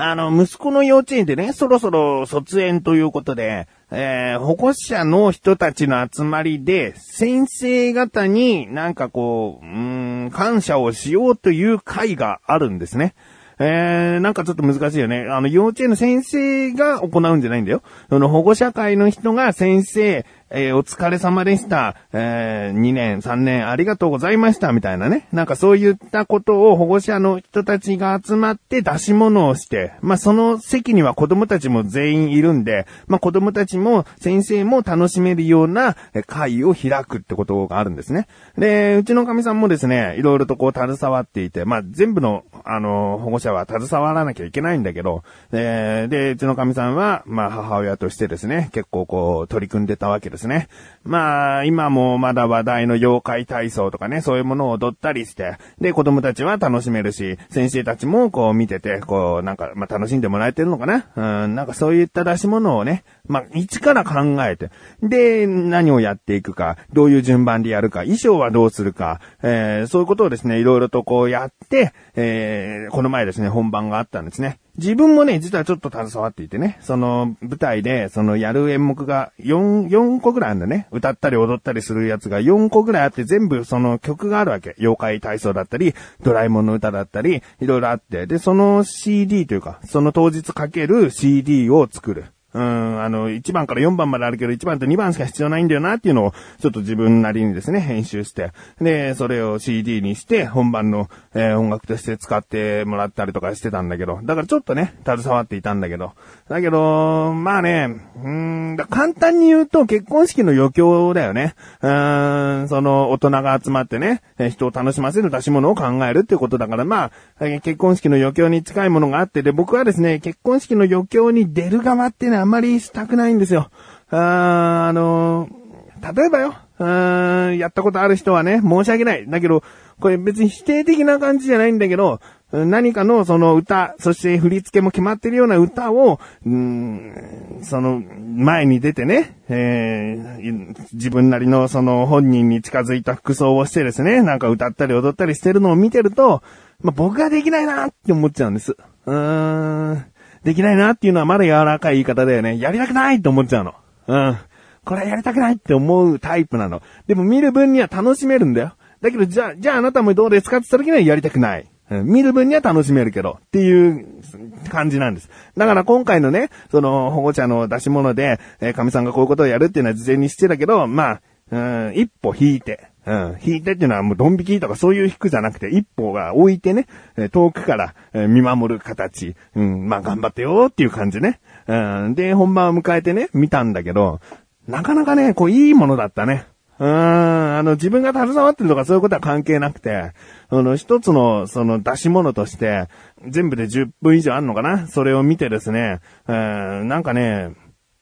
あの、息子の幼稚園でね、そろそろ卒園ということで、えー、保護者の人たちの集まりで、先生方になんかこう、うーん、感謝をしようという会があるんですね。えー、なんかちょっと難しいよね。あの、幼稚園の先生が行うんじゃないんだよ。その保護者会の人が先生、えー、お疲れ様でした。えー、2年、3年ありがとうございました。みたいなね。なんかそういったことを保護者の人たちが集まって出し物をして、まあその席には子供たちも全員いるんで、まあ子供たちも先生も楽しめるような会を開くってことがあるんですね。で、うちの神さんもですね、いろいろとこう携わっていて、まあ全部の、あの、保護者は携わらなきゃいけないんだけど、えー、で、うちの神さんは、まあ母親としてですね、結構こう取り組んでたわけですですね。まあ、今もまだ話題の妖怪体操とかね、そういうものを踊ったりして、で、子供たちは楽しめるし、先生たちもこう見てて、こう、なんか、まあ楽しんでもらえてるのかな？うん、なんかそういった出し物をね、まあ、一から考えて、で、何をやっていくか、どういう順番でやるか、衣装はどうするか、えー、そういうことをですね、いろいろとこうやって、えー、この前ですね、本番があったんですね。自分もね、実はちょっと携わっていてね、その舞台で、そのやる演目が4、4個ぐらいあるんだね。歌ったり踊ったりするやつが4個ぐらいあって全部その曲があるわけ。妖怪体操だったり、ドラえもんの歌だったり、いろいろあって。で、その CD というか、その当日かける CD を作る。うん、あの、1番から4番まであるけど、1番と2番しか必要ないんだよなっていうのを、ちょっと自分なりにですね、編集して、で、それを CD にして、本番の、えー、音楽として使ってもらったりとかしてたんだけど、だからちょっとね、携わっていたんだけど、だけど、まあね、うん、簡単に言うと結婚式の余興だよね。うん、その、大人が集まってね、人を楽しませる出し物を考えるっていうことだから、まあ、結婚式の余興に近いものがあって、で、僕はですね、結婚式の余興に出る側ってね、あんまりしたくないんですよ。あーあの例えばよ、やったことある人はね、申し訳ない。だけど、これ別に否定的な感じじゃないんだけど、何かのその歌、そして振り付けも決まってるような歌を、うん、その前に出てね、えー、自分なりのその本人に近づいた服装をしてですね、なんか歌ったり踊ったりしてるのを見てると、まあ、僕ができないなって思っちゃうんです。うーん。できないなっていうのはまだ柔らかい言い方だよね。やりたくないって思っちゃうの。うん。これやりたくないって思うタイプなの。でも見る分には楽しめるんだよ。だけど、じゃあ、じゃああなたもどうですかって言った時にはやりたくない。うん、見る分には楽しめるけど、っていう感じなんです。だから今回のね、その保護者の出し物で、えー、神さんがこういうことをやるっていうのは事前にしてたけど、まあ、うん、一歩引いて、うん、引いてっていうのはもうドン引きとかそういう引くじゃなくて、一歩が置いてね、遠くから見守る形、うん、まあ頑張ってよっていう感じね。うん、で、本番を迎えてね、見たんだけど、なかなかね、こういいものだったね。うん、あの、自分が携わってるとかそういうことは関係なくて、あの、一つの、その出し物として、全部で10分以上あんのかな。それを見てですね、うん、なんかね、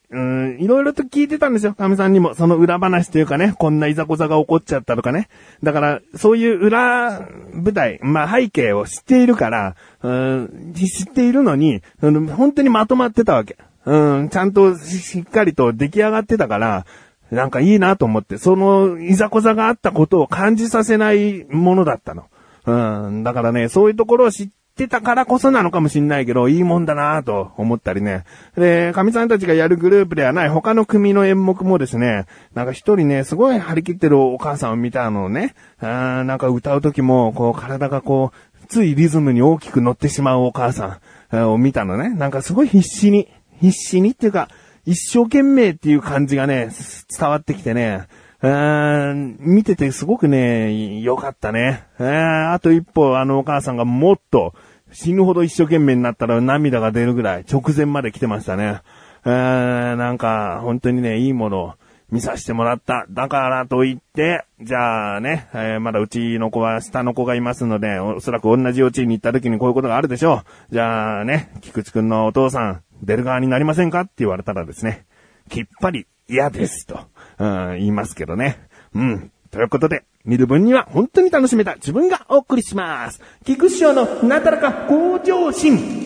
うん、いろいろと聞いてたんですよ、神さんにも。その裏話というかね、こんないざこざが起こっちゃったとかね。だから、そういう裏舞台、まあ背景を知っているから、うん、知っているのに、本当にまとまってたわけ。うん、ちゃんとしっかりと出来上がってたから、なんかいいなと思って、そのいざこざがあったことを感じさせないものだったの。うん、だからね、そういうところを知っててたからこそなのかもしんないけど、いいもんだなと思ったりね。で、神さんたちがやるグループではない他の組の演目もですね、なんか一人ね、すごい張り切ってるお母さんを見たのをね、あーなんか歌う時も、こう体がこう、ついリズムに大きく乗ってしまうお母さんを見たのね。なんかすごい必死に、必死にっていうか、一生懸命っていう感じがね、伝わってきてね、見ててすごくね、良かったね。あと一歩あのお母さんがもっと死ぬほど一生懸命になったら涙が出るぐらい直前まで来てましたね。なんか、本当にね、いいものを見させてもらった。だからと言って、じゃあね、えー、まだうちの子は下の子がいますので、おそらく同じ幼稚園に行った時にこういうことがあるでしょう。じゃあね、菊池くんのお父さん、出る側になりませんか？って言われたらですね、きっぱり嫌ですと、うん、言いますけどね。うん。ということで、見る分には本当に楽しめた自分がお送りします。菊師匠のなだらか向上心。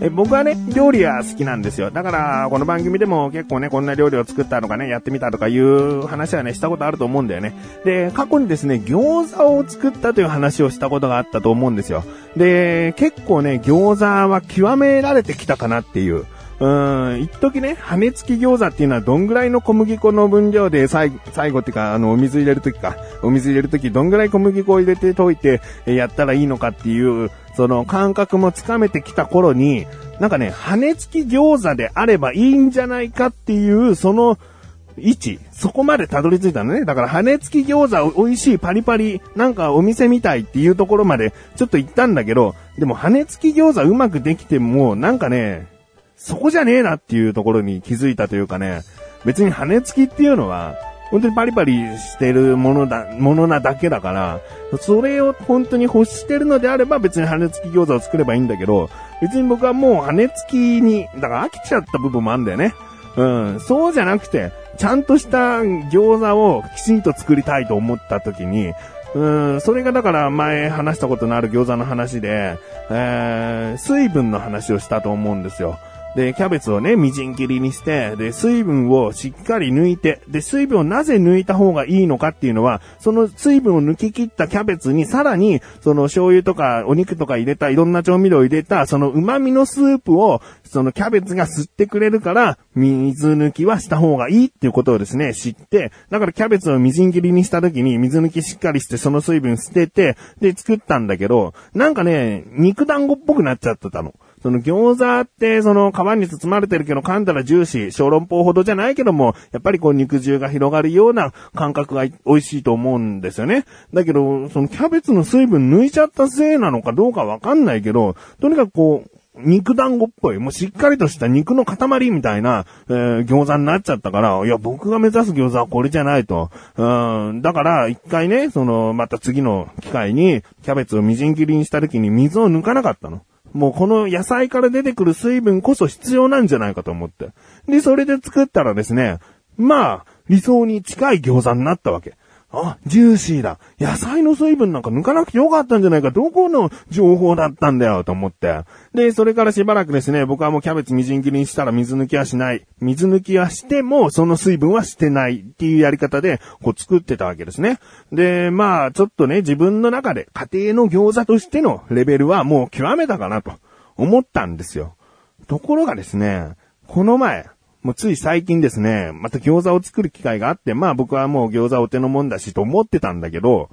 え僕はね、料理は好きなんですよ。だから、この番組でも結構ね、こんな料理を作ったとかね、やってみたとかいう話はね、したことあると思うんだよね。で、過去にですね、餃子を作ったという話をしたことがあったと思うんですよ。で、結構ね、餃子は極められてきたかなっていう。うん、一時ね、羽根付き餃子っていうのはどんぐらいの小麦粉の分量で最最後っていうか、あの、お水入れるときか、お水入れるときどんぐらい小麦粉を入れて溶いてやったらいいのかっていう、その感覚もつかめてきた頃に、なんかね、羽根付き餃子であればいいんじゃないかっていう、その、位置、そこまでたどり着いたのね。だから羽根付き餃子美味しいパリパリ、なんかお店みたいっていうところまでちょっと行ったんだけど、でも羽根付き餃子うまくできても、なんかね、そこじゃねえなっていうところに気づいたというかね、別に羽根付きっていうのは、本当にパリパリしてるものだ、ものなだけだから、それを本当に欲してるのであれば別に羽根付き餃子を作ればいいんだけど、別に僕はもう羽根付きに、だから飽きちゃった部分もあるんだよね。うん、そうじゃなくて、ちゃんとした餃子をきちんと作りたいと思った時に、うん、それがだから前話したことのある餃子の話で、えー、水分の話をしたと思うんですよ。で、キャベツをね、みじん切りにして、で、水分をしっかり抜いて、で、水分をなぜ抜いた方がいいのかっていうのは、その水分を抜き切ったキャベツにさらに、その醤油とかお肉とか入れた、いろんな調味料を入れた、その旨味のスープを、そのキャベツが吸ってくれるから、水抜きはした方がいいっていうことをですね、知って、だからキャベツをみじん切りにした時に水抜きしっかりしてその水分捨てて、で、作ったんだけど、なんかね、肉団子っぽくなっちゃってたの。その餃子って、その皮に包まれてるけど噛んだらジューシー、小籠包ほどじゃないけども、やっぱりこう肉汁が広がるような感覚が美味しいと思うんですよね。だけど、そのキャベツの水分抜いちゃったせいなのかどうかわかんないけど、とにかくこう、肉団子っぽい、もうしっかりとした肉の塊みたいな、えー、餃子になっちゃったから、いや、僕が目指す餃子はこれじゃないと。うん、だから、一回ね、その、また次の機会に、キャベツをみじん切りにした時に水を抜かなかったの。もうこの野菜から出てくる水分こそ必要なんじゃないかと思って。で、それで作ったらですね、まあ、理想に近い餃子になったわけ。あ、ジューシーだ。野菜の水分なんか抜かなくてよかったんじゃないか。どこの情報だったんだよ、と思って。で、それからしばらくですね、僕はもうキャベツみじん切りにしたら水抜きはしない。水抜きはしても、その水分はしてないっていうやり方で、こう作ってたわけですね。で、まあ、ちょっとね、自分の中で家庭の餃子としてのレベルはもう極めたかなと思ったんですよ。ところがですね、この前、もうつい最近ですね、また餃子を作る機会があって、まあ僕はもう餃子お手のもんだしと思ってたんだけど、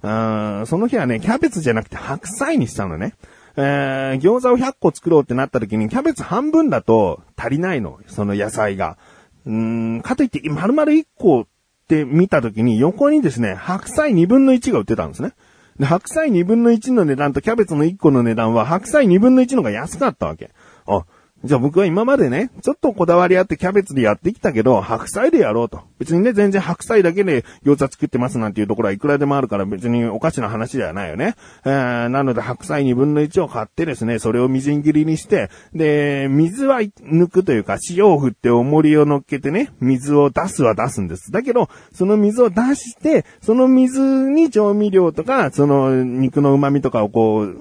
あその日はね、キャベツじゃなくて白菜にしたのね。えー、餃子を100個作ろうってなった時に、キャベツ半分だと足りないの。その野菜が。うん、かといって、丸々1個って見た時に、横にですね、白菜2分の1が売ってたんですね。で、白菜2分の1の値段とキャベツの1個の値段は、白菜2分の1のが安かったわけ。あ、じゃあ僕は今までね、ちょっとこだわりあってキャベツでやってきたけど、白菜でやろうと。別にね、全然白菜だけで餃子作ってますなんていうところはいくらでもあるから別におかしな話ではないよね。えー、なので白菜2分の1を買ってですね、それをみじん切りにして、で、水は抜くというか、塩を振って重りを乗っけてね、水を出すは出すんです。だけど、その水を出して、その水に調味料とか、その肉の旨味とかをこう、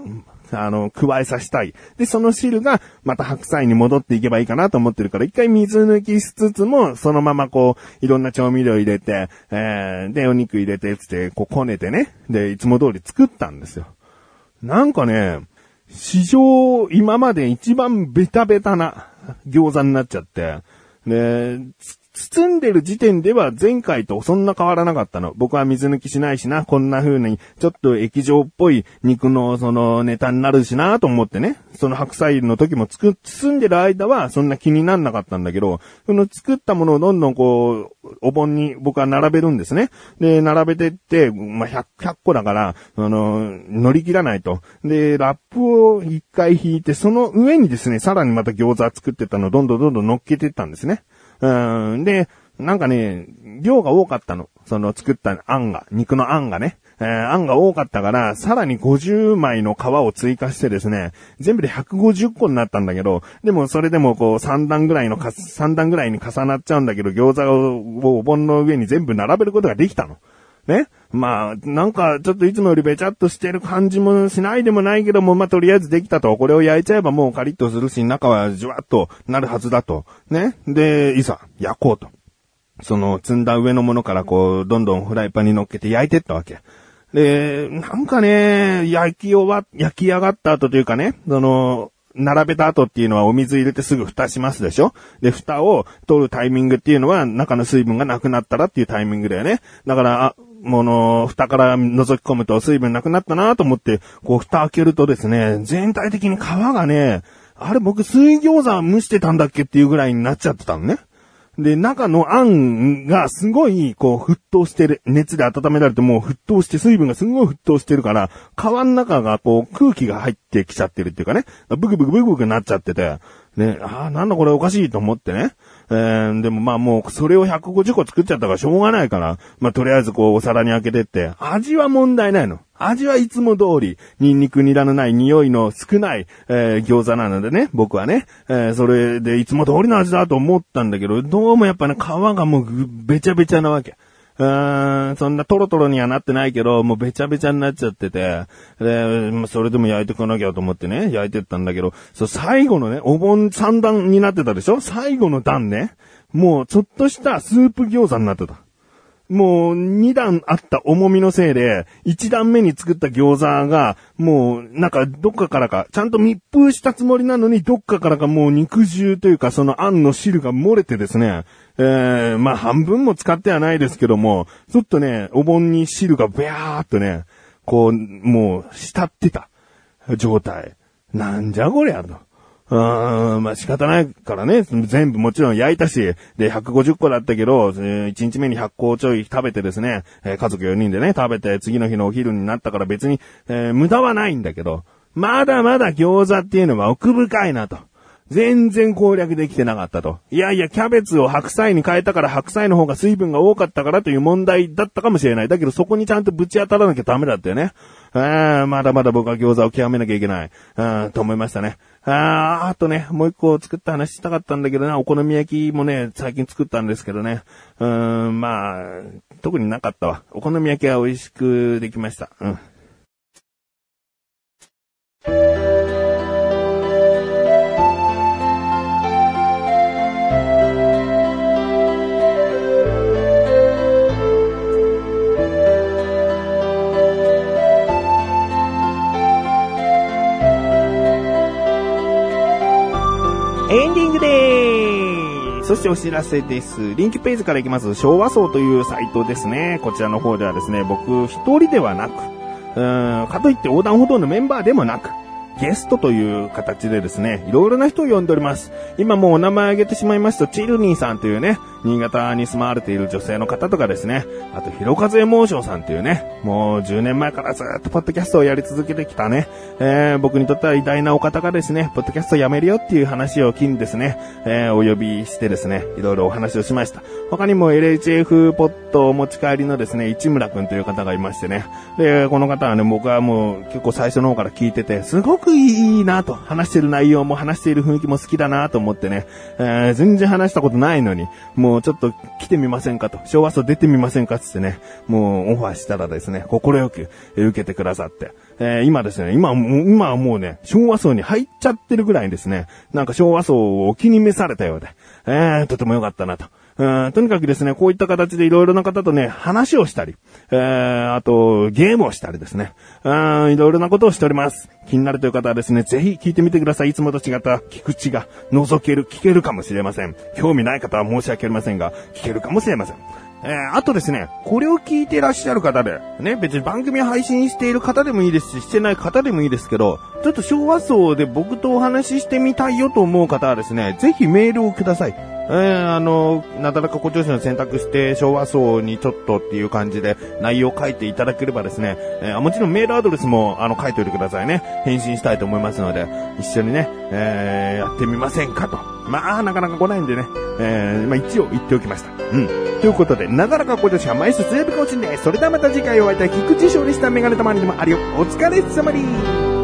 あの、加えさせたい。で、その汁がまた白菜に戻っていけばいいかなと思ってるから、一回水抜きしつつも、そのままこう、いろんな調味料入れて、えー、で、お肉入れて、つって、こう、こねてね。で、いつも通り作ったんですよ。なんかね、史上、今まで一番ベタベタな餃子になっちゃって、で、包んでる時点では前回とそんな変わらなかったの。僕は水抜きしないしな、こんな風に、ちょっと液状っぽい肉のそのネタになるしなと思ってね。その白菜の時もつく、包んでる間はそんな気になんなかったんだけど、その作ったものをどんどんこう、お盆に僕は並べるんですね。で、並べてって、まあ、100、100個だから、あの、乗り切らないと。で、ラップを一回引いて、その上にですね、さらにまた餃子作ってたのをどんどんどんどん乗っけてったんですね。うん、で、なんかね、量が多かったの。その作ったあんが、肉のあんがね。えー、あんが多かったから、さらに50枚の皮を追加してですね、全部で150個になったんだけど、でもそれでもこう3段ぐらいのか、3段ぐらいに重なっちゃうんだけど、餃子をお盆の上に全部並べることができたの。ね。まあ、なんか、ちょっといつもよりべちゃっとしてる感じもしないでもないけども、まあ、とりあえずできたと。これを焼いちゃえばもうカリッとするし、中はじわっとなるはずだと。ね。で、いざ、焼こうと。その、積んだ上のものからこう、どんどんフライパンに乗っけて焼いてったわけ。で、なんかね、焼き終わ、焼き上がった後というかね、その、並べた後っていうのはお水入れてすぐ蓋しますでしょで、蓋を取るタイミングっていうのは中の水分がなくなったらっていうタイミングだよね。だから、あ、もの、蓋から覗き込むと水分なくなったなと思って、こう蓋開けるとですね、全体的に皮がね、あれ僕水餃子蒸してたんだっけっていうぐらいになっちゃってたのね。で、中のあんがすごい、こう、沸騰してる。熱で温められてもう沸騰して、水分がすごい沸騰してるから、皮の中がこう、空気が入ってきちゃってるっていうかね、ブクブクブクブクなっちゃってて、ね、ああ、なんだこれおかしいと思ってね。えー、でもまあもう、それを150個作っちゃったからしょうがないから、まあとりあえずこう、お皿に開けてって、味は問題ないの。味はいつも通り、ニンニクニラのない匂いの少ない、えー、餃子なのでね、僕はね、えー、それでいつも通りの味だと思ったんだけど、どうもやっぱね、皮がもうべちゃべちゃなわけ。うーん、そんなトロトロにはなってないけど、もうべちゃべちゃになっちゃってて、で、それでも焼いてこなきゃと思ってね、焼いてったんだけど、そう、最後のね、お盆三段になってたでしょ？最後の段ね、もうちょっとしたスープ餃子になってた。もう二段あった重みのせいで、一段目に作った餃子が、もうなんかどっかからか、ちゃんと密封したつもりなのに、どっかからかもう肉汁というかそのあんの汁が漏れてですね、えー、まあ半分も使ってはないですけども、ちょっとね、お盆に汁がビャーっとね、こう、もう、浸ってた状態。なんじゃこりゃと。うん、まあ仕方ないからね、全部もちろん焼いたし、で、150個だったけど、1日目に100個ちょい食べてですね、え、家族4人でね、食べて、次の日のお昼になったから別に、えー、無駄はないんだけど、まだまだ餃子っていうのは奥深いなと。全然攻略できてなかったと。いやいや、キャベツを白菜に変えたから白菜の方が水分が多かったからという問題だったかもしれない。だけどそこにちゃんとぶち当たらなきゃダメだったよね。あまだまだ僕は餃子を極めなきゃいけない。あと思いましたね。ああとね、もう一個作った話したかったんだけどな、お好み焼きもね、最近作ったんですけどね。うーん、まあ、特になかったわ。お好み焼きは美味しくできました。うん。そしてお知らせです。リンクページから行きます、昭和層というサイトですね。こちらの方ではですね、僕一人ではなく、うーん、かといって横断歩道のメンバーでもなく、ゲストという形でですね、いろいろな人を呼んでおります。今もうお名前挙げてしまいました、チルニーさんというね、新潟に住まわれている女性の方とかですね、あと、ひろかずエモーションさんというね、もう10年前からずっとポッドキャストをやり続けてきたね、えー、僕にとっては偉大なお方がですね、ポッドキャストやめるよっていう話を機にですね、えー、お呼びしてですね、いろいろお話をしました。他にも LHF ポットお持ち帰りのですね、市村くんという方がいましてね、で、この方はね、僕はもう結構最初の方から聞いてて、すごくいいなと、話してる内容も話している雰囲気も好きだなと思ってね、えー、全然話したことないのに、もうもうちょっと来てみませんかと、昭和層出てみませんかつってね、もうオファーしたらですね、心よく受けてくださって、えー、今ですね、今、今はもうね、昭和層に入っちゃってるぐらいですね、なんか昭和層をお気に召されたようで、えー、とても良かったなと。うん、とにかくですね、こういった形でいろいろな方とね、話をしたり、えー、あと、ゲームをしたりですね、うん、いろいろなことをしております。気になるという方はですね、ぜひ聞いてみてください。いつもと違った聞く口が覗ける、聞けるかもしれません。興味ない方は申し訳ありませんが、聞けるかもしれません。えー、あとですね、これを聞いていらっしゃる方で、ね、別に番組配信している方でもいいですし、してない方でもいいですけど、ちょっと昭和層で僕とお話ししてみたいよと思う方はですね、ぜひメールをください。えー、あの、なだらか誇張子の選択して昭和層にちょっとっていう感じで内容を書いていただければですね、えー、もちろんメールアドレスもあの書いておいてくださいね。返信したいと思いますので、一緒にね、えー、やってみませんかと。まあ、なかなか来ないんでね、えー、まあ一応言っておきました。うん。ということで、なだらか誇張子は毎週水曜日更新です。それではまた次回お会いいたい菊池勝利したメガネたまにでもあるよ。お疲れ様に